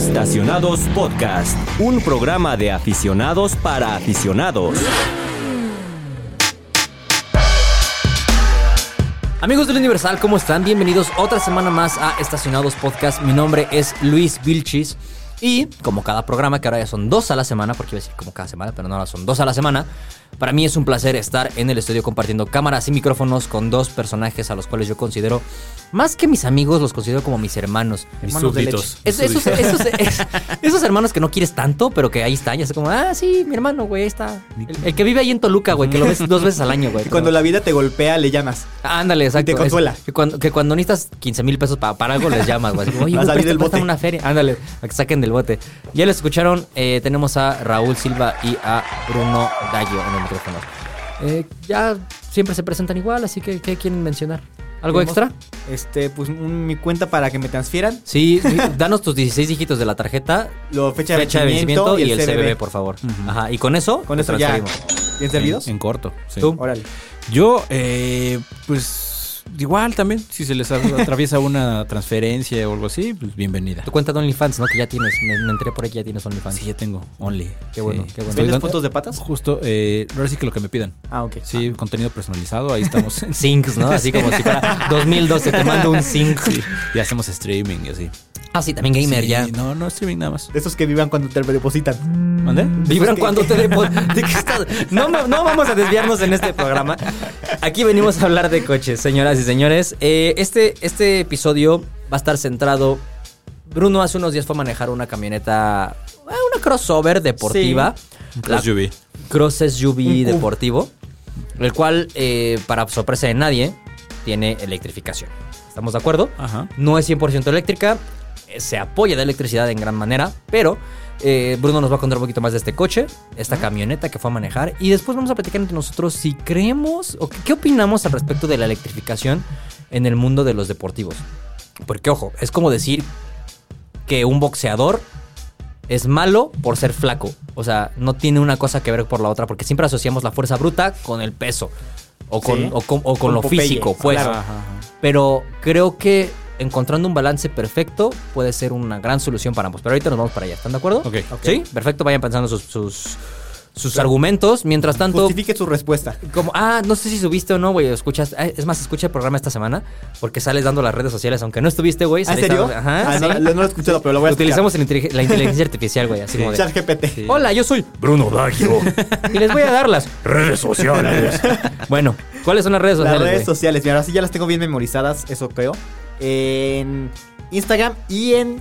Estacionados Podcast, un programa de aficionados para aficionados. Amigos del Universal, ¿cómo están? Bienvenidos otra semana más a Estacionados Podcast. Mi nombre es Luis Vilchis. Y como cada programa, que ahora ya son dos a la semana, porque iba a decir como cada semana, pero no, ahora son dos a la semana, para mí es un placer estar en el estudio compartiendo cámaras y micrófonos con dos personajes a los cuales yo considero, más que mis amigos, los considero como mis hermanos. Mis hermanos de súbditos. leche. Esos, esos- es- esos hermanos que no quieres tanto, pero que ahí están. Ya sé como, ah, sí, mi hermano, güey, ahí está. El, el que vive ahí en Toluca, güey, que lo ves dos veces al año, güey. Y cuando la vida te golpea, le llamas. Ándale, exacto. te consuela. Es que, cuando, que cuando necesitas 15 mil pesos pa- para algo les llamas, güey. Oye, güey, salir presta- del bote. préstame una feria. Ándale, a que saquen del bote. Ya les escucharon, eh, tenemos a Raúl Silva y a Bruno Gallo en el micrófono. Eh, ya siempre se presentan igual, así que ¿qué quieren mencionar? ¿Algo extra? Este, pues un- mi cuenta para que me transfieran. Sí, sí, danos tus 16 dígitos de la tarjeta, Lo fecha, fecha de vencimiento y el CBB, CBB. por favor. Ajá, y con eso, Con eso ya. transferimos. ¿Bien servidos? En, en corto. sí. ¿Tú? Órale. Yo, eh, pues, igual también, si se les atraviesa una transferencia o algo así, pues bienvenida. Tu cuenta de OnlyFans, ¿no? Que ya tienes, me, me enteré por ahí que ya tienes OnlyFans. Sí, ya tengo Only. Qué bueno, Sí. qué bueno. ¿Vendes fotos de patas? Justo, eh, ahora sí que lo que me pidan. Ah, ok. Sí, contenido personalizado, ahí estamos. Syncs, ¿no? Así como si fuera 2012, te mando un sync. Sí, y hacemos streaming y así. Ah, sí, también gamer Sí, ya. No, no streaming nada más. De esos que vivan cuando te depositan. ¿Mande? Vibran cuando te depo- ¿De qué estás? No, no vamos a desviarnos en este programa. Aquí venimos a hablar de coches, señoras y señores. Eh, este, este episodio va a estar centrado. Bruno hace unos días fue a manejar una camioneta, eh, una crossover deportiva. Cross UV. Cross SUV deportivo, el cual, eh, para sorpresa de nadie, tiene electrificación. ¿Estamos de acuerdo? Ajá. No es 100% eléctrica, se apoya de electricidad en gran manera, pero eh, Bruno nos va a contar un poquito más de este coche, esta camioneta que fue a manejar, y después vamos a platicar entre nosotros si creemos o qué, opinamos al respecto de la electrificación en el mundo de los deportivos. Porque, ojo, es como decir que un boxeador es malo por ser flaco. O sea, no tiene una cosa que ver por la otra, porque siempre asociamos la fuerza bruta con el peso. O con, Sí. o con, o con Con lo Popeye, físico, pues. claro. Pero creo que encontrando un balance perfecto puede ser una gran solución para ambos. Pero ahorita nos vamos para allá. ¿Están de acuerdo? Ok. Sí, perfecto. Vayan pensando sus, sus, sus argumentos. Mientras tanto, Justifique su respuesta. como, ah, no sé si subiste o no, güey. Escuchas, ah, es más, escucha el programa esta semana porque sales dando las redes sociales, aunque no estuviste, güey. ¿Ah, ¿En serio? dando- Ajá. Ah, no, sí. no lo he escuchado, pero lo voy a Utilizamos el intelig- la inteligencia artificial, güey. Así como de, Chat GPT. Sí. Hola, yo soy Bruno Daggio. y les voy a dar las Redes sociales. Bueno, ¿cuáles son las redes Las sociales? redes güey? sociales, mira, ahora sí ya las tengo bien memorizadas, eso creo. En Instagram y en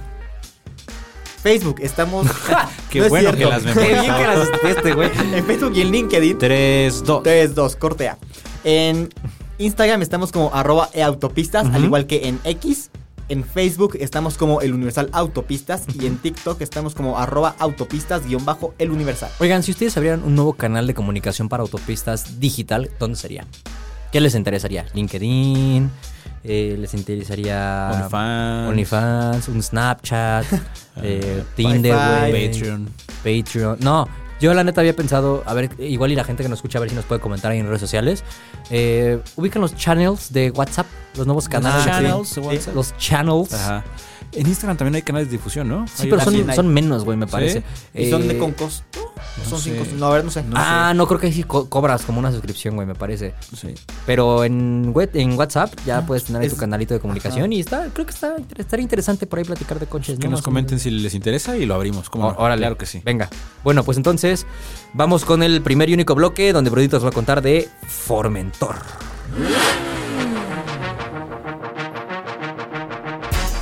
Facebook estamos. Qué No es bueno que las Qué bien que las este, güey. en Facebook y en LinkedIn. 3, 2. 3, 2, corte A. En Instagram estamos como arroba eautopistas, al igual que en X. En Facebook estamos como el Universal Autopistas y en TikTok estamos como arroba autopistas guion bajo el Universal. Oigan, si ustedes abrieran un nuevo canal de comunicación para autopistas digital, ¿dónde sería? ¿Qué les interesaría? ¿LinkedIn? Eh, ¿Les interesaría OnlyFans. OnlyFans, un Snapchat, eh, Tinder, Wi-Fi. güey, Patreon. Patreon. No, yo la neta había pensado, a ver, igual y la gente que nos escucha, a ver si nos puede comentar ahí en redes sociales. Eh, ubican los channels de WhatsApp, los nuevos canales. channels de WhatsApp. Los channels. Ajá. En Instagram también hay canales de difusión, ¿no? Sí, pero son, menos, güey, me parece. ¿Y son de Eh, con costo? no son sin sé. costo. No, a ver, no sé. ah, no, creo que ahí sí co- cobras como una suscripción, güey, me parece. Sí. Pero en, web- en WhatsApp ya puedes tener ahí Es- tu canalito de comunicación y está, creo que está estaría interesante por ahí platicar de coches. Que ¿no? nos comenten si les interesa y lo abrimos. Órale. Claro que sí. Venga. Bueno, pues entonces vamos con el primer y único bloque donde Brudito nos va a contar de Formentor.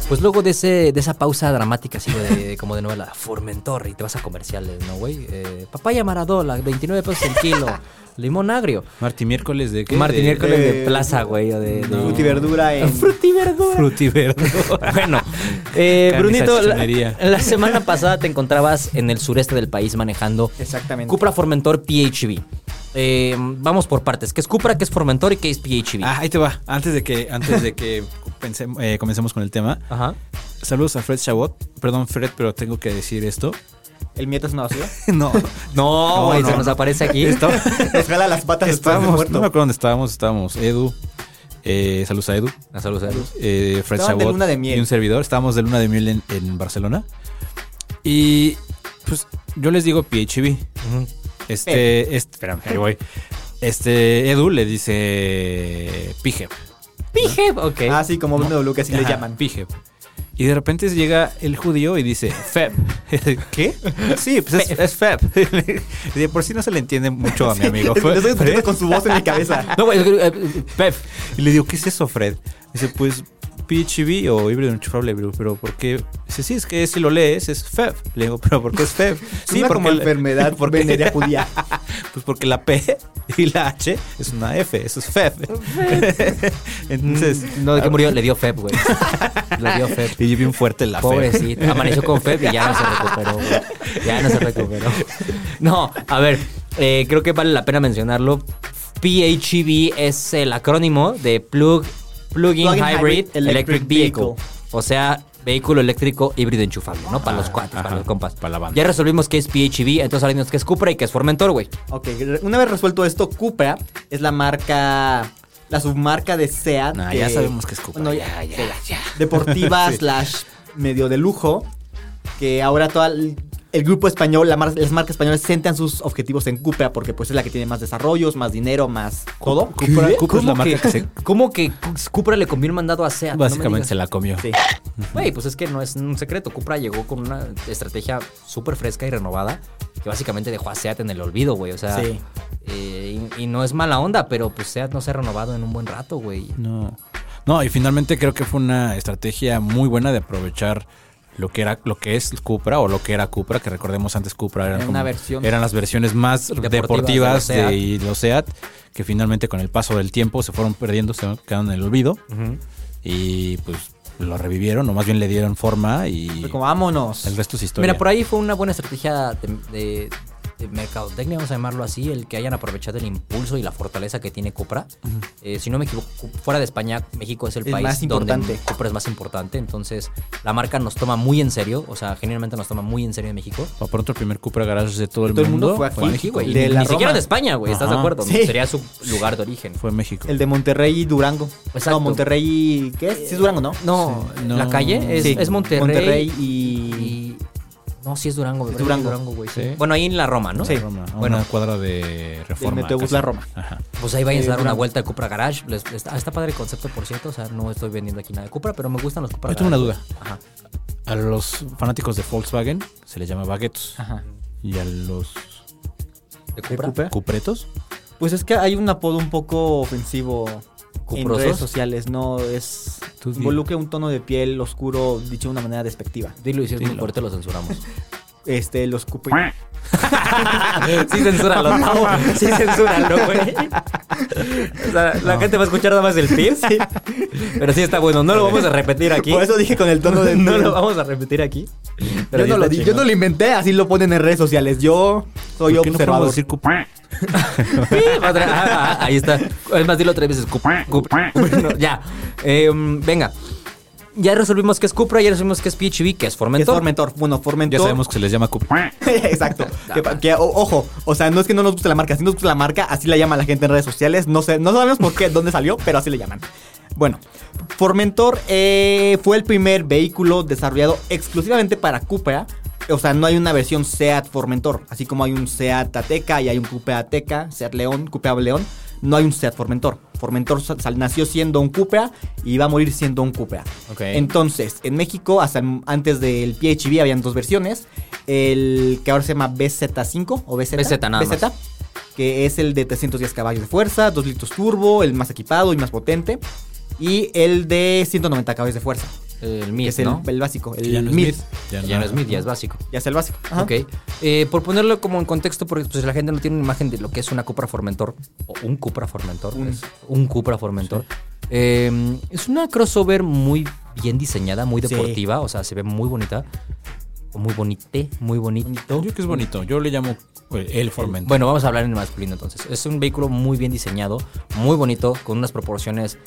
Pues luego de, ese, de esa pausa dramática, así de, como de novela, Formentor, y te vas a comerciales, ¿no, güey? Eh, papaya Maradola, 29 pesos el kilo. Limón agrio. Marti miércoles de qué? Martín De- miércoles de de- plaza, güey. o de. Frutiverdura en. Frutiverdura. Frutiverdura. bueno, eh, Brunito, la, la semana pasada te encontrabas en el sureste del país manejando Exactamente. Cupra Formentor PHV. Eh, vamos por partes. ¿Qué es Cupra? ¿Qué es Formentor? ¿Y qué es PHV? Ah, ahí te va. Antes de que, antes de que eh, comencemos con el tema. Ajá. Saludos a Fred Chabot. Perdón, Fred, pero tengo que decir esto. ¿El mieto es una basura? no. No, güey, no, se nos no. aparece aquí. Está- Nos jala las patas de estábamos, muerto. no me acuerdo dónde estábamos. Estábamos Edu. Eh, saludos a Edu. Ah, saludos, saludos. eh, Fred Estaban de Chabot luna de miel. y un servidor. Estábamos de luna de miel en, en Barcelona. Y pues yo les digo PHV. Este, este, espérame, ahí voy. Este, Edu le dice Pijeb. Pijeb, ok. Ah, sí, como BMW que así le Ajá, llaman. Pijeb. Y de repente llega el judío y dice Feb. ¿Qué? Sí, pues es, es Feb. Y de por sí no se le entiende mucho a mi amigo. Lo estoy escuchando con su voz en mi cabeza. No, güey, eh, Pep. Y le digo, ¿qué es eso, Fred? Dice, pues PHV o híbrido enchufable, pero, pero ¿por qué? Dice, sí, es que si lo lees es FEB. Le digo, ¿pero por qué es FEB? Sí, una como la- enfermedad porque- venérea judía. Pues porque la P y la H es una F, eso es FEB. Entonces, No, ¿de qué murió? Le dio Feb, güey. Le dio Feb. y bien fuerte la FEB. Pobrecito. Amaneció con Feb y ya no se recuperó, güey. Ya no se recuperó. No, a ver, eh, creo que vale la pena mencionarlo. PHEV es el acrónimo de Plug, Plug-in Hybrid, Hybrid Electric, Electric Vehicle. Vehicle. O sea, vehículo eléctrico híbrido enchufable, ¿no? Para los cuates, para los compas. para la banda. Ya resolvimos que es PHEV, entonces ahora dinos que es Cupra y que es Formentor, güey. Ok, una vez resuelto esto, Cupra es la marca, la submarca de SEAT. Nah, que- ya sabemos que es Cupra. Bueno, ya, ya, ya. Deportiva Sí. slash medio de lujo. Que ahora todo el, el grupo español, la mar- las marcas españolas centran sus objetivos en Cupra porque pues es la que tiene más desarrollos, más dinero, más todo. Cupra, Cupra es la ¿Cómo marca que, que se... ¿Cómo que Cupra le conviene un mandado a SEAT? Básicamente se la comió. Sí. Güey, pues es que no es un secreto. Cupra llegó con una estrategia súper fresca y renovada que básicamente dejó a SEAT en el olvido, güey. O sea, Sí. eh, y, y no es mala onda, pero pues SEAT no se ha renovado en un buen rato, güey. No. No, y finalmente creo que fue una estrategia muy buena de aprovechar lo que era lo que es Cupra o lo que era Cupra, que recordemos antes Cupra eran, Era una versión. eran las versiones más Deportivas deportivas, de los de, y los Seat, que finalmente con el paso del tiempo se fueron perdiendo, se quedaron en el olvido y pues lo revivieron o más bien le dieron forma y Fue como vámonos. el resto es historia. Mira, por ahí fue una buena estrategia de mercadotecnia, vamos a llamarlo así, el que hayan aprovechado el impulso y la fortaleza que tiene Cupra. Eh, si no me equivoco, fuera de España, México es el país más donde. Cupra es más importante. Entonces, la marca nos toma muy en serio, o sea, generalmente nos toma muy en serio en México. Por pronto el primer Cupra Garage de todo el, todo el mundo, mundo fue aquí, fue, México, y de ni, la ni siquiera de España, güey, ¿estás de acuerdo? Sí. Sería su lugar de origen. fue México. El de Monterrey y Durango. Exacto. No, Monterrey. ¿Qué es? Sí, es Durango, ¿no? No, Sí, no. la calle es, Sí, es Monterrey. Monterrey y. No, sí es Durango, ¿verdad? Durango. güey. Sí. Bueno, ahí en la Roma, ¿no? Sí. Roma, a Bueno. una cuadra de reforma. Metrobús casi. La Roma. Ajá. Pues ahí vayan a dar una Durango. vuelta al Cupra Garage. Les- está, está padre el concepto, por cierto. O sea, no estoy vendiendo aquí nada de Cupra, pero me gustan los Cupra Yo tengo una duda. Ajá. A los fanáticos de Volkswagen se les llama baguetos. Ajá. Y a los ¿De Cupra? Cupra? cupretos, Pues es que hay un apodo un poco ofensivo en ¿Cuprosos? redes sociales, no es Tú di. involucra un tono de piel oscuro dicho de una manera despectiva. Dilo y si es muy fuerte lo censuramos. Este, los cupri- sí, censúralo, Tavo. Sí, censúralo, güey. O sea, la gente va a escuchar nada más el pip. Pero sí está bueno. No lo vamos a repetir aquí. Por eso dije con el tono de no lo vamos a repetir aquí. Pero yo, sí no lo yo no lo inventé, así lo ponen en redes sociales. Yo soy ¿Por qué no observador. podemos decir? Sí, otra- ah, ah, ahí está. Es más, dilo tres veces. Cup- Cup- Bueno, ya. Eh, venga. Ya resolvimos que es Cupra, ya resolvimos que es PHV, que es ¿Qué es Formentor. Formentor? Bueno, Formentor. Ya sabemos que se les llama cupre. Exacto. Que pa- que, o- ojo, o sea, no es que no nos guste la marca, si nos gusta la marca, así la llama la gente en redes sociales. No sé, no sabemos por qué, dónde salió, pero así le llaman. Bueno, Formentor eh, fue el primer vehículo desarrollado exclusivamente para Cupra. O sea, no hay una versión Seat Formentor, así como hay un Seat Ateca y hay un Cupra Ateca, Seat León, Cupra León. No hay un Seat Formentor. Formentor sa- sal- nació siendo un Cupra y va a morir siendo un Cupra. Ok. Entonces, en México, hasta antes del PHV habían dos versiones. El que ahora se llama BZ5 o BZ. BZ nada más. que es el de 310 caballos de fuerza, 2 litros turbo, el más equipado y más potente. Y el de 190 caballos de fuerza, El que Mid, es el, ¿no? el básico, el Ya no es mid. mid. Ya no es Mid, ya es básico. Ya es el básico. Ajá. Ok. Eh, por ponerlo como en contexto, porque pues, la gente no tiene una imagen de lo que es una Cupra Formentor, o un Cupra Formentor, Un. es un Cupra Formentor. Eh, es una crossover muy bien diseñada, muy Sí. deportiva, o sea, se ve muy bonita. Muy bonite, muy bonito. Yo creo que es bonito. Yo le llamo eh, el Formentor. Bueno, vamos a hablar en masculino entonces. Es un vehículo muy bien diseñado, muy bonito, con unas proporciones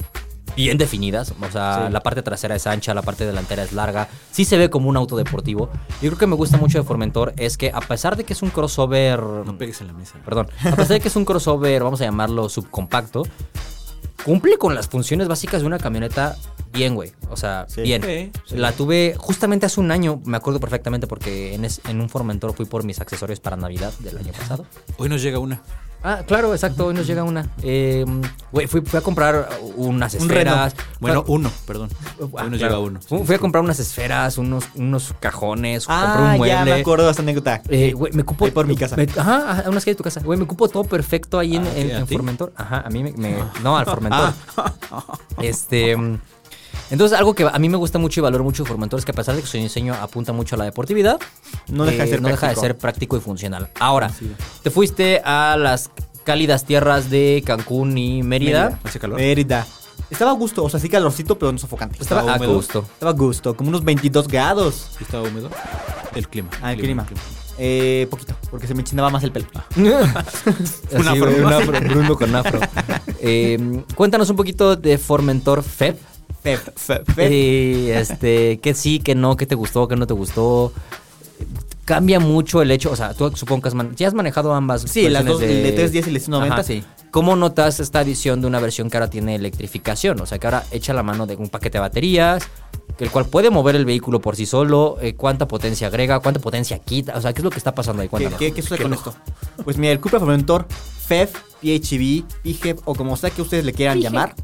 bien definidas. O sea, Sí. la parte trasera es ancha, la parte delantera es larga. Sí se ve como un auto deportivo. Yo creo que me gusta mucho de Formentor es que a pesar de que es un crossover... no pegues en la mesa. Perdón. A pesar de que es un crossover, vamos a llamarlo subcompacto, cumple con las funciones básicas de una camioneta bien, güey. O sea, Sí. bien. Sí, sí. La tuve justamente hace un año, me acuerdo perfectamente porque en, es- en un Formentor fui por mis accesorios para Navidad del año pasado. Hoy nos llega una. Ah, claro, exacto, hoy nos llega una. Eh, Güey, fui, fui a comprar unas Un esferas. Bueno, a- uno, perdón. Ah, Hoy nos claro. llega uno. Fui, fui a comprar unas esferas, unos, unos cajones, compré Ah, un mueble. ya me acuerdo de esta anécdota. Eh, güey, me cupo. Ahí por mi casa. me- ajá, ajá, unas que hay de tu casa. Güey, me cupo todo perfecto ahí en, Ah, en, ¿a en ti? Formentor. Ajá, a mí me. me- no, al Formentor. este. Entonces, algo que a mí me gusta mucho y valoro mucho de Formentor es que a pesar de que su diseño apunta mucho a la deportividad, No deja de eh, ser no deja de práctico. ser práctico y funcional. Ahora, te fuiste a las cálidas tierras de Cancún y Mérida. ¿Hace calor? Mérida. Estaba a gusto, o sea, sí calorcito, pero no sofocante. Estaba a húmedo. gusto. Estaba a gusto, como unos 22 grados. ¿Sí ¿Estaba húmedo? El clima. Ah, el clima. Eh, poquito, porque se me enchinaba más el pelo. Un afro. un afro, Bruno con afro. Eh, cuéntanos un poquito de Formentor FEB. Feb. Y este, que sí, que no, que te gustó, que no te gustó. Cambia mucho el hecho, o sea, tú supongo que has, man- ¿sí has manejado ambas. Sí, las dos, el de 310 y el de 190, Ajá. sí. ¿Cómo notas esta adición de una versión que ahora tiene electrificación? O sea, que ahora echa la mano de un paquete de baterías, el cual puede mover el vehículo por sí solo, eh, cuánta potencia agrega, cuánta potencia quita, o sea, ¿qué es lo que está pasando ahí? ¿Qué, Cuéntanos. qué, qué sucede con esto? Pues mira, el Cupra Formentor, FEV, PHEV, PHEV o como sea que ustedes le quieran llamar,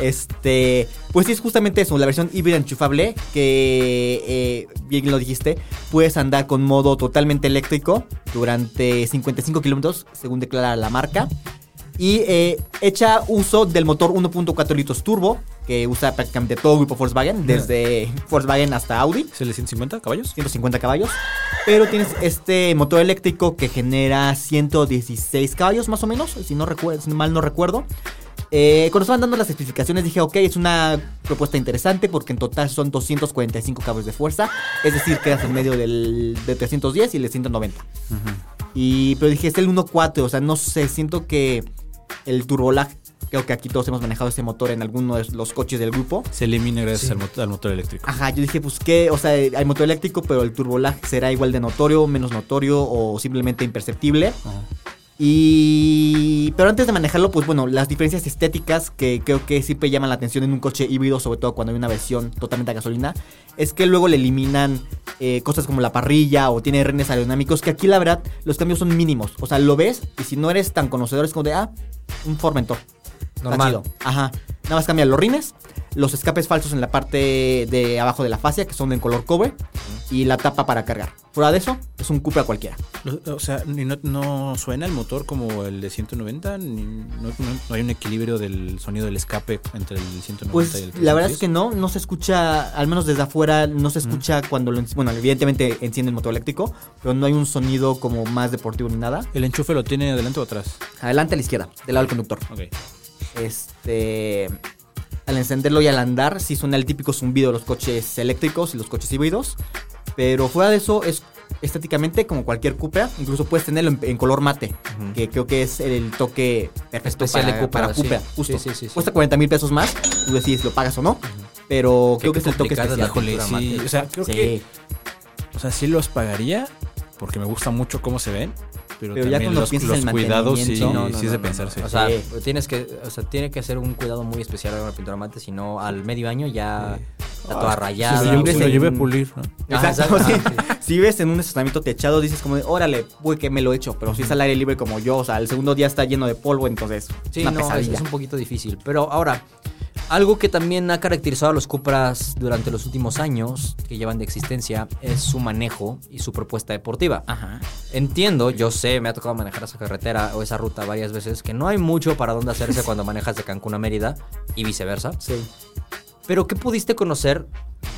este, pues sí es justamente eso, la versión híbrida enchufable que, eh, bien lo dijiste, puedes andar con modo totalmente eléctrico durante 55 kilómetros, según declara la marca. Y eh, echa uso del motor 1.4 litros turbo, que usa prácticamente todo el grupo Volkswagen, desde Volkswagen hasta Audi. ¿Es el de 150 caballos? 150 caballos. Pero tienes este motor eléctrico que genera 116 caballos más o menos, si, no recuerdo, si mal no recuerdo. Eh, cuando estaban dando las especificaciones dije, ok, es una propuesta interesante porque en total son 245 caballos de fuerza. Es decir, quedas en medio del de 310 y el de 190. Y, pero dije, es el 1.4, o sea, no sé, siento que el turbolag, creo que aquí todos hemos manejado ese motor en alguno de los coches del grupo. Se elimina gracias al, motor, al motor eléctrico. Ajá, yo dije, pues qué, o sea, hay motor eléctrico, pero el turbolag será igual de notorio, menos notorio o simplemente imperceptible. Ajá. Y. Pero antes de manejarlo, pues bueno, las diferencias estéticas que creo que siempre llaman la atención en un coche híbrido, sobre todo cuando hay una versión totalmente a gasolina, es que luego le eliminan eh, cosas como la parrilla o tiene renes aerodinámicos, que aquí la verdad los cambios son mínimos. O sea, lo ves y si no eres tan conocedor es como de, ah, un Formentor. Normal. Ajá. Nada más cambia los rines, los escapes falsos en la parte de abajo de la fascia, que son en color cobre, y la tapa para cargar. Fuera de eso, es un Cupra cualquiera. O sea, ni no, no suena el motor como el de 190, ni- no, no- no hay un equilibrio del sonido del escape entre el 190 y el Pues 310. la verdad es que no, no se escucha, al menos desde afuera, no se escucha cuando lo, bueno, evidentemente enciende el motor eléctrico, pero no hay un sonido como más deportivo ni nada. ¿El enchufe lo tiene adelante o atrás? Adelante a la izquierda, del lado del conductor. Ok. Este, al encenderlo y al andar, sí suena el típico zumbido de los coches eléctricos y los coches híbridos, pero fuera de eso es estéticamente como cualquier Cupra, incluso puedes tenerlo en, en color mate, que creo que es el toque perfecto Especial para, de Cupra, para sí. Cupra, justo. Sí, sí, sí, sí. Cuesta 40 mil pesos más, tú decides si lo pagas o no, pero creo que es el toque especial. mate. o sea, creo que o sea, sí los pagaría porque me gusta mucho cómo se ven, pero, Pero ya cuando los, piensas los en cuidados sí, mantenimiento, no, no, sí es de no, no, pensarse. O sea, Sí. tienes que, o sea, tiene que hacer un cuidado muy especial a una pintura mate, si no al medio año ya está toda Ah, rayada. sí, si lo en- llevé a pulir. sí. Ah, Si vives en un estacionamiento techado, dices como de, órale, güey, que me lo he hecho. Pero si es al aire libre como yo, o sea, el segundo día está lleno de polvo, entonces Sí, una no, es un poquito difícil. Pero ahora, algo que también ha caracterizado a los Cupras durante los últimos años que llevan de existencia es su manejo y su propuesta deportiva. Ajá. Entiendo, yo sé, me ha tocado manejar esa carretera o esa ruta varias veces, que no hay mucho para dónde hacerse cuando manejas de Cancún a Mérida y viceversa. Sí. Pero, ¿qué pudiste conocer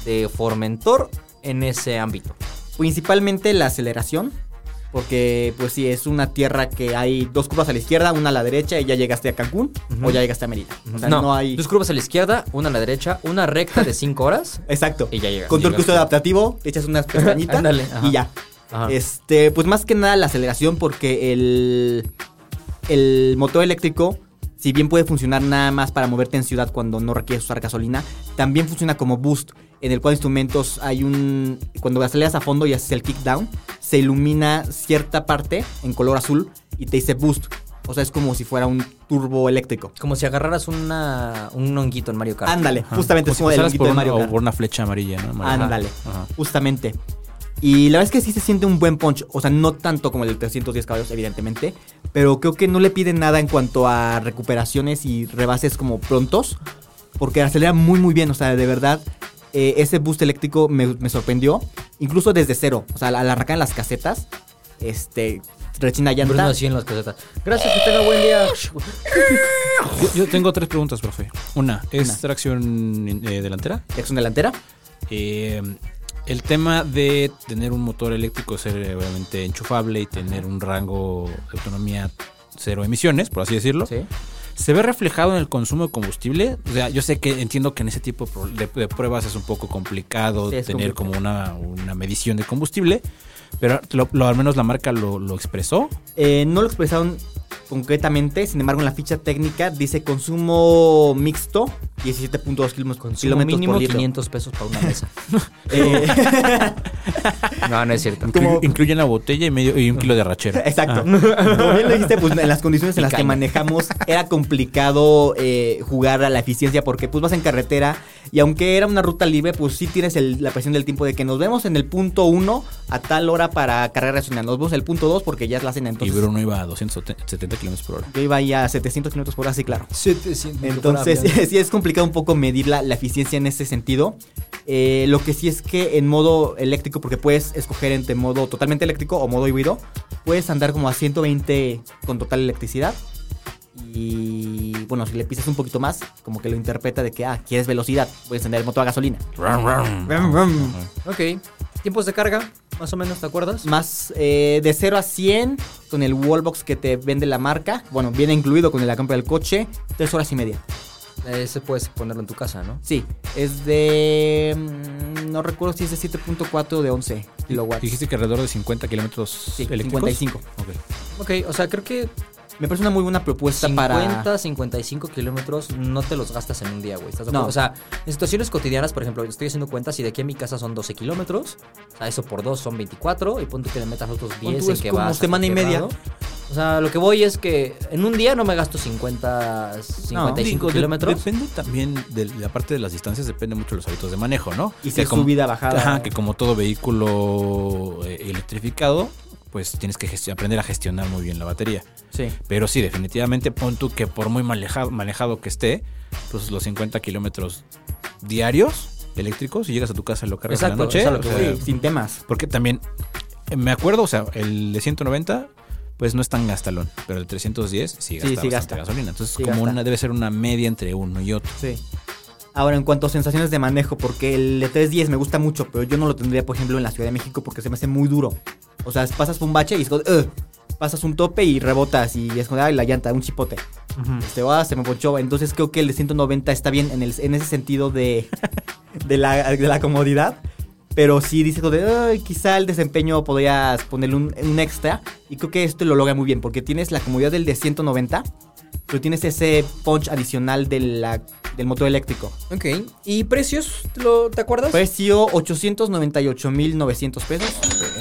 de Formentor en ese ámbito? Principalmente la aceleración. Porque, pues sí, es una tierra que hay dos curvas a la izquierda, una a la derecha y ya llegaste a Cancún o ya llegaste a Mérida. O sea, no, hay. Dos curvas a la izquierda, una a la derecha, una recta de 5 horas Exacto. y ya llegas. Control Llegas. crucero adaptativo, te echas unas pestañitas Ándale, y ya. Ajá. Este, pues más que nada la aceleración, porque el, el motor eléctrico, si bien puede funcionar nada más para moverte en ciudad cuando no requieres usar gasolina, también funciona como boost, en el cual instrumentos hay un. Cuando aceleras a fondo y haces el kickdown, se ilumina cierta parte en color azul y te dice boost. O sea, es como si fuera un turbo eléctrico. Como si agarraras una, un honguito en Mario Kart. Ándale, Ajá. justamente es Como como si el honguito por de Mario o Kart. por una flecha amarilla, ¿no? Ándale, Ajá. justamente. Y la verdad es que sí se siente un buen punch. O sea, no tanto como el de 310 caballos, evidentemente. Pero creo que no le piden nada en cuanto a recuperaciones y rebases como prontos. Porque acelera muy, muy bien. O sea, de verdad, eh, ese boost eléctrico me, me sorprendió. Incluso desde cero. O sea, al arrancar en las casetas, este, rechina llanta. Bruno así en las casetas. Gracias, que tenga buen día. Yo, yo tengo tres preguntas, profe. Una, ¿es Una. tracción eh, delantera? Dirección delantera. Eh, el tema de tener un motor eléctrico ser eh, obviamente enchufable y tener un rango de autonomía cero emisiones, por así decirlo, Sí. ¿se ve reflejado en el consumo de combustible? O sea, yo sé que entiendo que en ese tipo de pruebas es un poco complicado Sí, tener complicado. como una, una medición de combustible, pero lo, lo- al menos la marca lo, lo expresó. Eh, no lo expresaron concretamente, sin embargo en la ficha técnica dice consumo mixto 17.2 kilómetros, Consumo kilómetros mínimo por litro. 500 pesos para una mesa. Eh, No, no es cierto. Incluye, Como- incluye una botella y medio y un kilo de rachera. Exacto. Como bien lo dijiste, pues en las condiciones en las que manejamos era complicado eh, jugar a la eficiencia porque pues vas en carretera y aunque era una ruta libre, pues sí tienes el- la presión del tiempo de que nos vemos en el punto 1 a tal hora para carrera racional. Nos vemos en el punto 2 porque ya es la cena. y Entonces Bruno iba a 270 kilómetros por hora. yo iba ahí a 700 kilómetros por hora, sí, claro. 700. Entonces, sí es complicado un poco medir la, la eficiencia en ese sentido. Eh, lo que sí es que en modo eléctrico, porque puedes escoger entre modo totalmente eléctrico o modo híbrido, puedes andar como a 120 con total electricidad. Y bueno, si le pisas un poquito más, como que lo interpreta de que, ah, quieres velocidad, puedes encender el motor a gasolina. Ok. Tiempos de carga, más o menos, ¿te acuerdas? Más eh, de 0 a 100 con el wallbox que te vende la marca. Bueno, viene incluido con la compra del coche, 3 horas y media. Ese puedes ponerlo en tu casa, ¿no? Sí, es de. mm, No recuerdo si es de 7.4 o de 11 kilowatts. Dijiste que alrededor de 50 kilómetros Sí, eléctricos. 55. Ok. Ok, o sea, creo que Me parece una muy buena propuesta 50, para. 55 kilómetros no te los gastas en un día, güey. ¿Estás de No. O sea, en situaciones cotidianas, por ejemplo, estoy haciendo cuentas y de aquí a mi casa son 12 kilómetros. O sea, eso por dos son 24. Y punto que le metas otros Pon 10 tú, en es que como vas. semana y media. lado. O sea, lo que voy es que en un día no me gasto 50, 55 Digo, de- kilómetros. depende también de la parte de las distancias, depende mucho de los hábitos de manejo, ¿no? Y si es como- subida, bajada. Ajá, que como todo vehículo eh, electrificado, pues tienes que aprender a gestionar muy bien la batería. Sí. Pero sí, definitivamente pon tú que por muy manejado, manejado que esté, pues los 50 kilómetros diarios eléctricos y llegas a tu casa y lo cargas Exacto, en la noche. o sea, voy. Sin temas. porque también eh, me acuerdo, o sea, el de 190 pues no es tan gastalón, pero el 310 sí gasta sí bastante gasta. gasolina. Entonces, Sí como gasta. una debe ser una media entre uno y otro. Sí. Ahora, en cuanto a sensaciones de manejo, porque el de 310 me gusta mucho, pero yo no lo tendría, por ejemplo, en la Ciudad de México porque se me hace muy duro. O sea, pasas por un bache y es como, pasas un tope y rebotas y es como, ay, la llanta, un chipote. Este, ah, se me ponchó. Entonces creo que el de 190 está bien en, el, en ese sentido de, de, la, de la comodidad. Pero sí dice como de, "Ay, quizá el desempeño podrías ponerle un, un extra. Y creo que esto lo logra muy bien porque tienes la comodidad del de 190, pero tienes ese punch adicional de la- del motor eléctrico. Ok. ¿Y precios? ¿Lo, ¿Te acuerdas? Precio 898.900 pesos.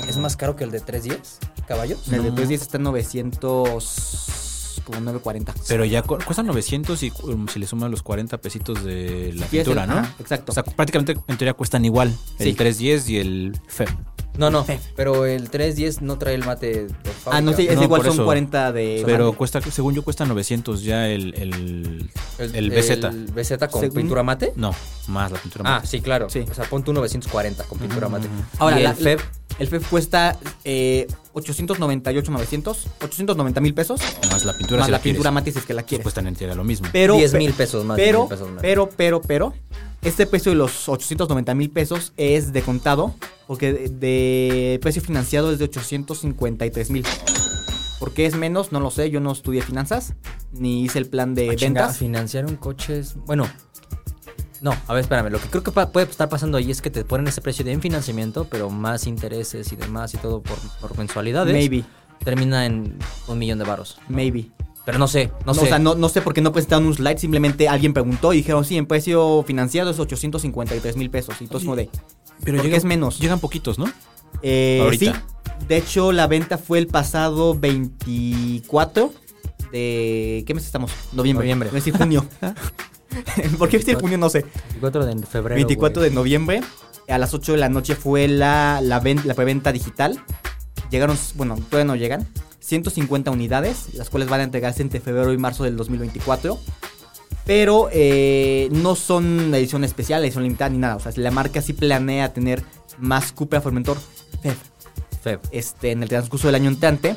es más caro que el de 310 caballos. El de No. 310 está en 900, como 940. Pero ya cu- cuesta 900 y um, si le suman los 40 pesitos de la Sí, es el- pintura, ¿no? ajá, exacto. O sea, prácticamente en teoría cuestan igual. Sí. El 310 y el FEB. No, no. Pero el 310 no trae el mate ah, no, sí, es No, igual, son eso. 40 de... Pero mate. cuesta, según yo, cuesta 900 ya el, el, el BZ. El BZ con Según- pintura mate. No, más la pintura Ah, mate. sí, claro. Sí. O sea, pon tu 940 con pintura mate. Ahora, y la- el FEB, El FEB cuesta eh, 898,900, 890 mil pesos. Más la pintura más si la, la pintura mate si es que la Pues quieres. cuestan en teoría lo mismo. Pero, 10 pe- mil pesos más. 10 pero, mil pesos más. pero, pero, pero, este precio de los 890 mil pesos es de contado, porque de, de precio financiado es de 853 mil. ¿Por qué es menos? No lo sé, yo no estudié finanzas, ni hice el plan de Ah, ventas. financiar un coche es. Bueno. No, a ver, espérame. Lo que creo que pa- puede estar pasando ahí es que te ponen ese precio de en financiamiento, pero más intereses y demás y todo por, por mensualidades. Maybe, Termina en un millón de varos. maybe. Pero no sé, no, No, sé. O sea, no, no sé por qué no presentaron un slide, simplemente alguien preguntó y dijeron, sí, en precio financiado es 853 mil pesos. Y todo es como de, Pero ¿por qué llegan- es menos? Llegan poquitos, ¿no? Eh, Ahorita. Sí. De hecho, la venta fue el pasado 24 de... ¿Qué mes estamos? Noviembre. Noviembre. A decir junio. ¿Por qué decir junio? No sé. 24 de febrero. 24 güey. de noviembre. A las 8 de la noche fue la, la, la preventa digital. Llegaron, bueno, todavía no llegan. 150 unidades, las cuales van a entregarse entre febrero y marzo del 2024. Pero eh, no son edición especial, edición limitada ni nada. O sea, la marca sí planea tener más Cupra Formentor Feb. este, en el transcurso del año entrante.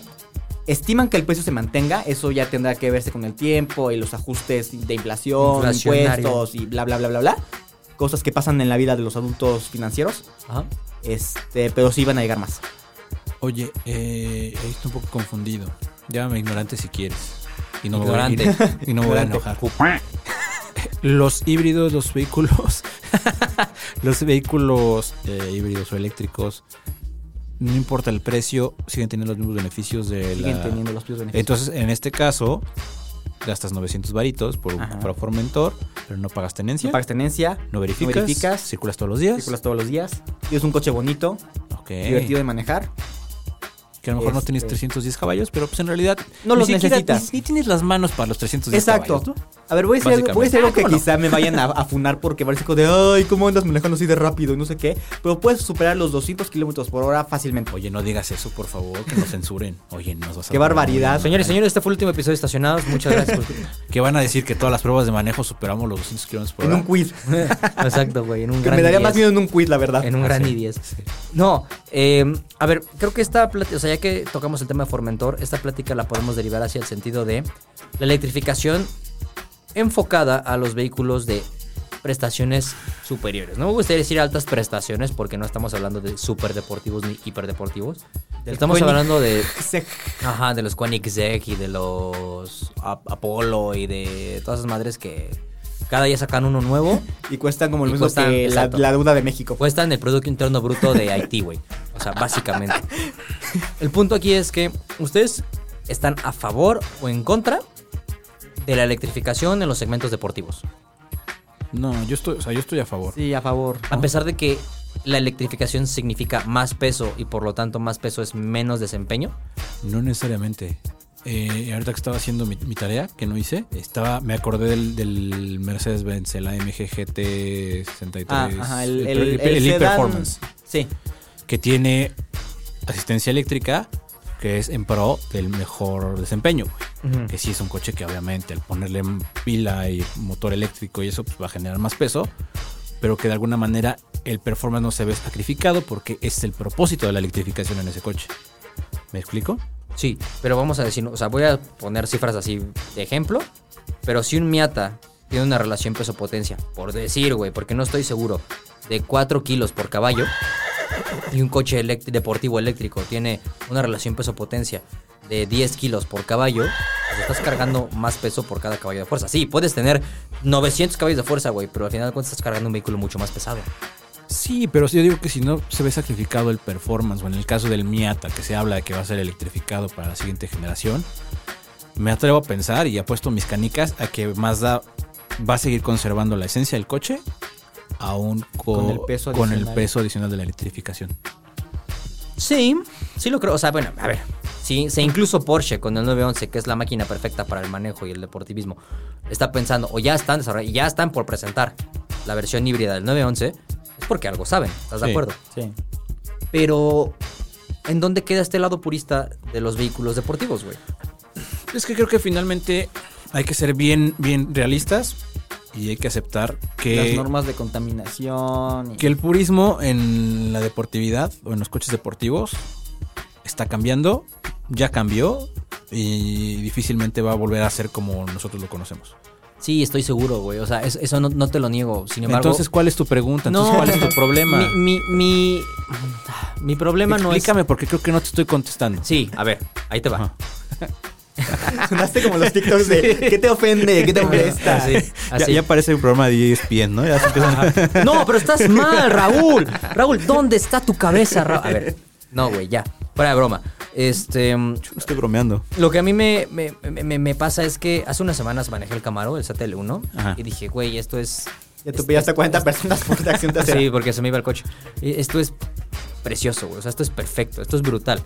Estiman que el precio se mantenga, eso ya tendrá que verse con el tiempo y los ajustes de inflación, impuestos y bla bla bla bla bla. Cosas que pasan en la vida de los adultos financieros. Ajá. Este, pero sí van a llegar más. Oye, eh, ahí estoy un poco confundido. Llámame ignorante si quieres. Y no me voy a- Ignorante. y, no me voy a enojar. Los híbridos, los vehículos, los vehículos eh, híbridos o eléctricos, no importa el precio, siguen teniendo los mismos beneficios de Siguen la... teniendo los mismos beneficios. Entonces, en este caso, gastas 900 varitos por. Cupra Formentor, pero no pagas tenencia, no pagas tenencia, no verificas, no verificas, circulas todos los días. circulas todos los días. Y es un coche bonito, Ok. divertido de manejar. Que a lo mejor no Este- tienes 310 caballos, pero pues en realidad No ni los siquiera- necesitas. Ni, ni tienes las manos para los 310 Exacto. caballos. ¿no? A ver, voy a decir, algo- voy a decir algo que quizá me vayan a, a funar porque parece como de, ay, ¿cómo andas manejando así de rápido? Y no sé qué. Pero puedes superar los 200 kilómetros por hora fácilmente. Oye, no digas eso, por favor, que nos censuren. Oye, nos vas a Qué barbaridad. Señores y señores, este fue el último episodio de Estacionados. Muchas gracias por... Que van a decir que todas las pruebas de manejo superamos los 200 kilómetros por En hora. un quiz. Exacto, güey. En un Que gran me daría I10. más miedo en un quiz, la verdad. En un Ah, gran sí. I10. No, eh, a ver, creo que esta plática, o sea, ya que tocamos el tema de Formentor, esta plática la podemos derivar hacia el sentido de la electrificación enfocada a los vehículos de prestaciones superiores. No me gustaría decir altas prestaciones porque no estamos hablando de superdeportivos ni hiperdeportivos. Del Estamos Koenig- hablando de Ajá, de los Koenigsegg y de los Ap- Apollo y de todas esas madres que cada día sacan uno nuevo. Y cuestan como lo mismo cuestan, que la deuda de México. Cuestan el Producto Interno Bruto de Haití, güey. O sea, básicamente. El punto aquí es que ustedes están a favor o en contra de la electrificación en los segmentos deportivos. No, yo estoy, o sea, yo estoy a favor. Sí, a favor. A pesar de que la electrificación significa más peso y por lo tanto más peso es menos desempeño. No necesariamente. Eh, ahorita que estaba haciendo mi, mi tarea, que no hice, estaba, me acordé del, del Mercedes-Benz, el AMG GT63. Ah, ajá, el, el, el, e-Performance, Sí. que tiene asistencia eléctrica, que es en pro del mejor desempeño. güey. Que sí es un coche que obviamente al ponerle pila y motor eléctrico y eso pues, va a generar más peso, pero que de alguna manera el performance no se ve sacrificado porque es el propósito de la electrificación en ese coche. ¿Me explico? Sí, pero vamos a decir, o sea, voy a poner cifras así de ejemplo, pero si un Miata tiene una relación peso-potencia, por decir, güey, porque no estoy seguro, de 4 kilos por caballo, y un coche deportivo eléctrico tiene una relación peso-potencia de 10 kilos por caballo, pues estás cargando más peso por cada caballo de fuerza. Sí, puedes tener 900 caballos de fuerza, güey, pero al final de cuentas estás cargando un vehículo mucho más pesado. Sí, pero yo digo que si no se ve sacrificado el performance, o en el caso del Miata, que se habla de que va a ser electrificado para la siguiente generación, me atrevo a pensar y apuesto mis canicas a que Mazda va a seguir conservando la esencia del coche, aún co- Con el peso con el adicional. peso adicional de la electrificación. Sí, sí lo creo. O sea, bueno, a ver. Sí, si incluso Porsche con el 911, que es la máquina perfecta para el manejo y el deportivismo, está pensando, o ya están desarrollando, ya están por presentar la versión híbrida del 911, es porque algo saben, ¿estás de acuerdo? Sí. Pero, ¿en dónde queda este lado purista de los vehículos deportivos, güey? Es que creo que finalmente hay que ser bien, bien realistas y hay que aceptar que... Las normas de contaminación. y- que el purismo en la deportividad o en los coches deportivos está cambiando, ya cambió y difícilmente va a volver a ser como nosotros lo conocemos. Sí, estoy seguro, güey. O sea, es- eso no, no te lo niego. Sin embargo, Entonces, ¿cuál es tu pregunta? Entonces, ¿cuál es tu problema? Mi, mi, mi, mi problema no es... Explícame porque creo que no te estoy contestando. Sí, a ver, ahí te va. Ajá. Sonaste como los TikToks de ¿qué te ofende? ¿Qué te molesta? Así, Ya, así. ya parece un programa de ESPN, ¿no? Ya se empiezan- No, pero estás mal, Raúl. Raúl, ¿dónde está tu cabeza, Raúl? A ver, no, güey, ya. Fuera de broma. Este. mm, No estoy bromeando. Lo que a mí me, me, me- me pasa es que hace unas semanas manejé el Camaro, el CTL1, Ajá. y dije, güey, esto es. Ya tú pillaste a 40 personas por de acción trasera. Sí, porque se me iba el coche. Y Esto es precioso, güey. O sea, esto es perfecto, esto es brutal.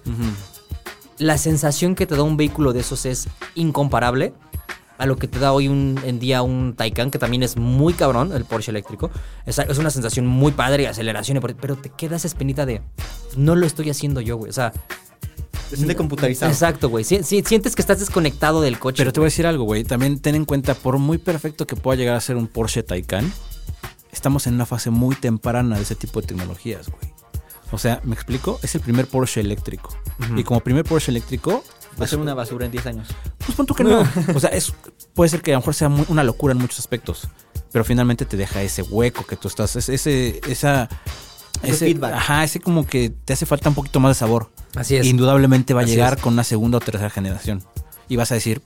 la sensación que te da un vehículo de esos es incomparable a lo que te da hoy un, en día un Taycan, que también es muy cabrón, el Porsche eléctrico. Es, es una sensación muy padre, aceleración, y por- pero te queda esa espinita de, no lo estoy haciendo yo, güey. O sea, Se siente computarizado. exacto, güey. Si- si- sientes que estás desconectado del coche. Pero te voy a decir algo, güey. También ten en cuenta, por muy perfecto que pueda llegar a ser un Porsche Taycan, estamos en una fase muy temprana de ese tipo de tecnologías, güey. O sea, ¿me explico? Es el primer Porsche eléctrico. Y como primer Porsche eléctrico, Va a ser una basura en 10 años. pues pon tú que no. O sea, es, puede ser que a lo mejor sea muy- una locura en muchos aspectos. Pero finalmente te deja ese hueco que tú estás, ese- esa... Ese feedback. Ajá, ese como que te hace falta un poquito más de sabor. Así es. Indudablemente va a Así llegar es. con una segunda o tercera generación. Y vas a decir,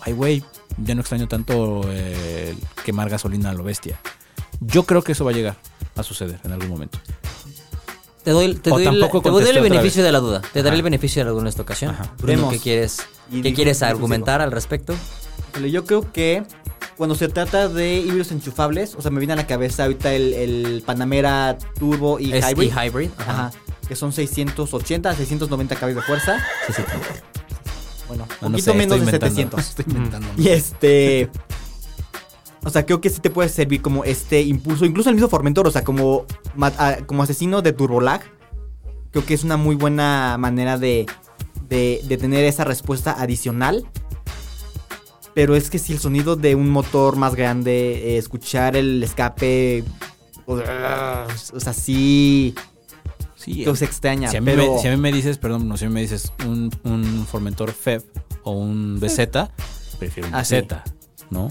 ay, güey, ya no extraño tanto eh, quemar gasolina a lo bestia. Yo creo que eso va a llegar a suceder en algún momento. Te doy, te doy, te doy el beneficio vez. de la duda. Te daré Ajá. el beneficio de la duda en esta ocasión. Ajá. Bruno. ¿qué quieres, ¿qué quieres argumentar al respecto? Yo creo que cuando se trata de híbridos enchufables, o sea, me viene a la cabeza ahorita el, el Panamera Turbo y Es Hybrid. e-hybrid. Ajá. Que son 680 690 caballos de fuerza. Sí, sí. Bueno, No, un no poquito sé, menos de inventando. 700. Estoy inventando. Y este. O sea, creo que sí te puede servir como este impulso. Incluso el mismo Formentor, o sea, como, como asesino de Turbolag. Creo que es una muy buena manera de, de, de tener esa respuesta adicional. Pero es que si el sonido de un motor más grande, eh, escuchar el escape. O sea, sí. Sí, que se extraña. si, a mí pero me, si a mí me dices, perdón, no, si a mí me dices un, un Formentor FEV o un BZ, prefiero un Ah, sí. BZ, ¿no?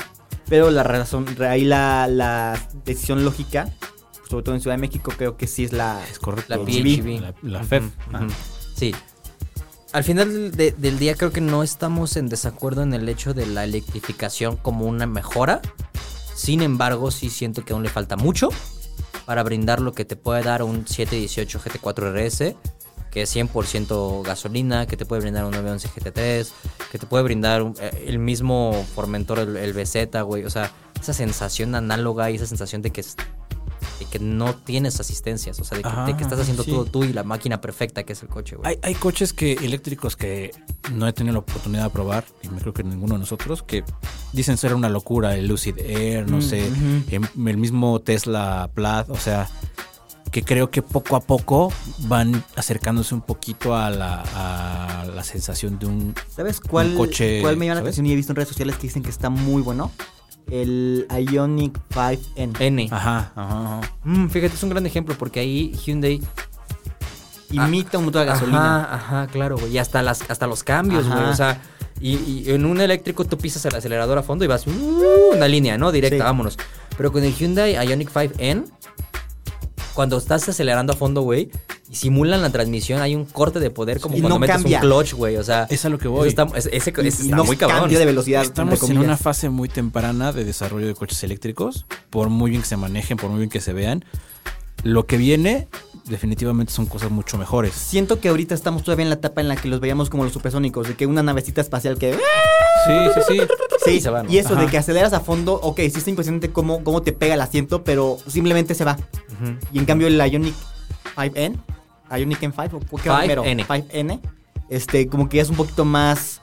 Pero la razón, ahí la, la decisión lógica, sobre todo en Ciudad de México, creo que sí es la. Es correcto. La PHEV. PHEV. La, la Ah. Sí. Al final de- del día creo que no estamos en desacuerdo en el hecho de la electrificación como una mejora. Sin embargo, sí siento que aún le falta mucho para brindar lo que te puede dar un 718 GT4 RS, que es 100% gasolina, que te puede brindar un 911 GT3, que te puede brindar eh, el mismo Formentor, el, el BZ, güey. O sea, esa sensación análoga y esa sensación de que, de que no tienes asistencias, o sea, de que, de que estás Ah, haciendo sí. todo tú y la máquina perfecta que es el coche, güey. Hay, hay coches que eléctricos que no he tenido la oportunidad de probar, y me creo que ninguno de nosotros, que dicen ser una locura, el Lucid Air, no Mm, sé, em- el mismo Tesla Plaid, o sea, que creo que poco a poco van acercándose un poquito a la, a la sensación de un... ¿Sabes cuál, coche, cuál me llama la atención y he visto en redes sociales que dicen que está muy bueno? El Ionic 5N. N. Ajá, ajá, ajá. Mm, fíjate, es un gran ejemplo porque ahí Hyundai. Imita un motor de gasolina. Ajá, ajá, claro, güey. Y hasta, las, hasta los cambios, Ajá. güey. O sea, y, y en un eléctrico tú pisas el acelerador a fondo y vas uh, una línea, ¿no? Directa, Sí. vámonos. Pero con el Hyundai Ionic 5N, cuando estás acelerando a fondo, güey, y simulan la transmisión, hay un corte de poder como Y cuando no metes cambia. un clutch, güey. O sea, Es a lo que voy. está, ese, ese- y está no muy cabrón. cambia de velocidad. Estamos en una fase muy temprana de desarrollo de coches eléctricos, por muy bien que se manejen, por muy bien que se vean. Lo que viene definitivamente son cosas mucho mejores. Siento que ahorita estamos todavía en la etapa en la que los veíamos como los supersónicos, de que una navecita espacial que... Sí, sí, sí. Sí, se va, ¿no? y eso de Ajá. que aceleras a fondo, ok, sí está impresionante cómo, cómo te pega el asiento, pero simplemente se va. Ujú. Y en cambio el Ionic 5N, Ionic N5, ¿o qué va primero? 5N. 5N, este, como que es un poquito más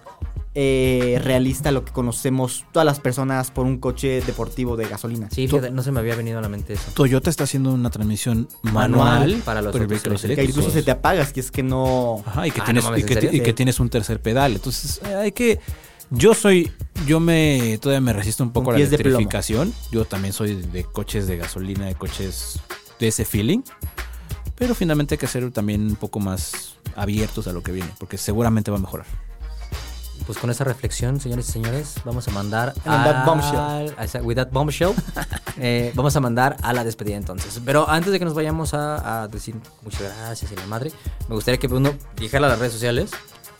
eh, realista lo que conocemos todas las personas por un coche deportivo de gasolina. Sí, fíjate, no se me había venido a la mente eso. Toyota está haciendo una transmisión Manual manual, para los autos vehículos Que eléctricos. incluso se te apagas, que es que no... Ajá, y que, Ah, tienes, no mames, y, que, ¿en serio? y que Sí. tienes un tercer pedal. Entonces, eh, hay que. Yo soy. Yo me. Todavía me resisto un poco Con a la pies de plomo. electrificación. Yo también soy de coches de gasolina, de coches de ese feeling. Pero finalmente hay que ser también un poco más abiertos a lo que viene, porque seguramente va a mejorar. Pues con esa reflexión, señores y señores, vamos a mandar that bombshell. a esa- with that bombshell, eh, vamos a mandar a la despedida entonces. Pero antes de que nos vayamos a, a decir muchas gracias y la madre, me gustaría que uno dijera a las redes sociales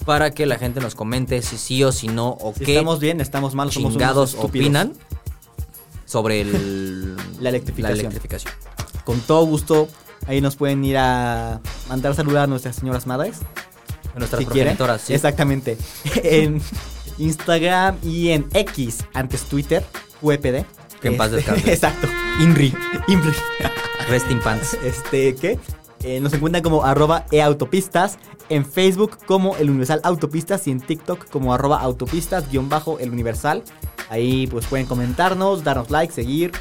para que la gente nos comente si sí o si no o Si qué estamos bien, estamos mal, somos chingados opinan sobre el- La electrificación. la electrificación. Con todo gusto, ahí nos pueden ir a mandar saludar a nuestras señoras madres. Nuestras si quieren. sí. Exactamente. en Instagram y en X, antes Twitter, UEPD. Que en paz Este, descanse. Exacto. Inri, Inri. resting pants. Este, ¿qué? Eh, nos encuentran como arroba eautopistas, en Facebook como el Universal Autopistas y en TikTok como arroba autopistas guion bajo el Universal. Ahí pues pueden comentarnos, darnos like, seguir,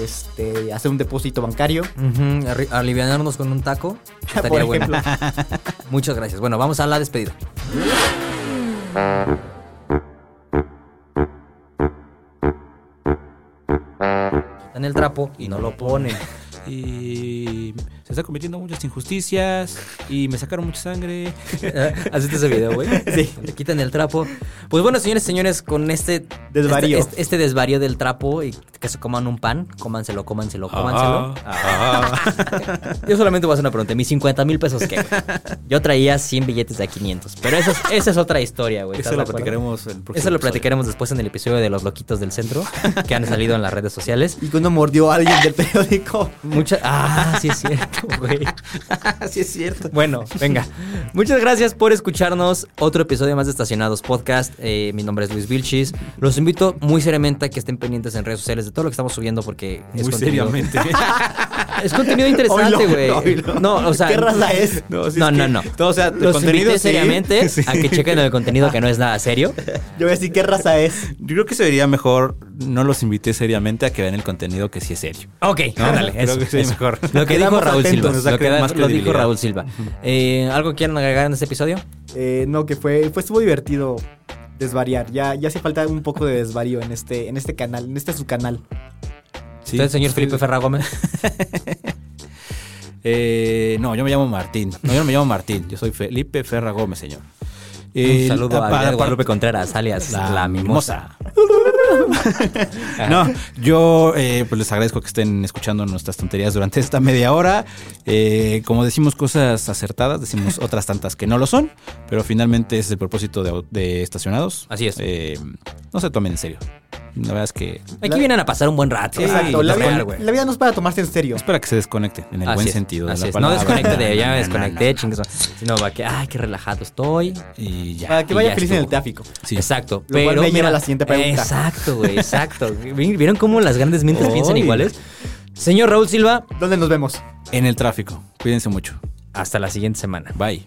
este, hacer un depósito bancario. Ujú, arri- alivianarnos con un taco. Por Estaría bueno. Muchas gracias. Bueno, vamos a la despedida. Está en el trapo y no lo pone. Y se está cometiendo muchas injusticias y me sacaron mucha sangre. ¿Haciste ese video, güey? Sí. Le quitan el trapo. Pues bueno, señores y señores, con este Desvarío. Este, este desvarío del trapo y que se coman un pan, cómanselo, cómanselo, cómanselo. Ah, ah. Yo solamente voy a hacer una pregunta. ¿Mis 50 mil pesos qué? güey? Yo traía 100 billetes de a 500. Pero esa es, esa es otra historia, güey. Eso ¿estás de lo platicaremos el próximo Eso lo platicaremos después en el episodio de los loquitos del centro que han salido en las redes sociales. Y cuando mordió a alguien del periódico. Muchas. Ah, sí es cierto, güey. sí es cierto. Bueno, venga. Muchas gracias por escucharnos. Otro episodio más de Estacionados Podcast. Eh, mi nombre es Luis Vilchis. Los invito muy seriamente a que estén pendientes en redes sociales de todo lo que estamos subiendo porque es Muy contenido- seriamente. Es contenido interesante, güey. No, o sea. ¿Qué raza es? No, No, es no, que- no. todo, o sea, el Los contenido invité sí. seriamente Sí. a que chequen el contenido que no es nada serio. Yo voy a decir qué raza es. Yo creo que sería mejor, no los invité seriamente a que vean el contenido que sí es serio. Ok, No, ándale. creo eso, que sería eso. mejor. Lo que dijo Raúl Silva. Lo, que más lo dijo. Raúl Silva. Eh, ¿Algo quieren agregar en este episodio? Eh, no, que fue, fue estuvo divertido desvariar. Ya, ya hace falta un poco de desvarío en este, en este canal, en este su canal. Sí, ¿Usted, señor. Felipe Ferra Gómez? Eh, no, yo me llamo Martín. No, yo no me llamo Martín. Yo soy Felipe Ferra Gómez, señor. Eh, Un saludo a Guadalupe Contreras, alias La, Mimosa. no, yo eh, pues les agradezco que estén escuchando nuestras tonterías durante esta media hora. Eh, como decimos cosas acertadas, decimos otras tantas que no lo son, pero finalmente ese es el propósito de, de estacionados. Así es. Eh, no se tomen en serio. La verdad es que Aquí La- vienen a pasar un buen rato. Sí, Exacto. La vida, güey. la vida no es para tomarse en serio. es para que se desconecten en el Así buen es, sentido de así la es. palabra. No desconecte de ya me No, no, desconecté, no. chingues. Sino para que, ay, qué relajado estoy. Y ya. Para que vaya ya feliz en el estuvo. tráfico. Sí. Exacto. Lo cual pero me lleva mira, a la siguiente pregunta. Exacto, güey, exacto. ¿Vi- ¿Vieron cómo las grandes mentes piensan iguales? Señor Raúl Silva, ¿Dónde nos vemos? En el tráfico. Cuídense mucho. hasta la siguiente semana. Bye.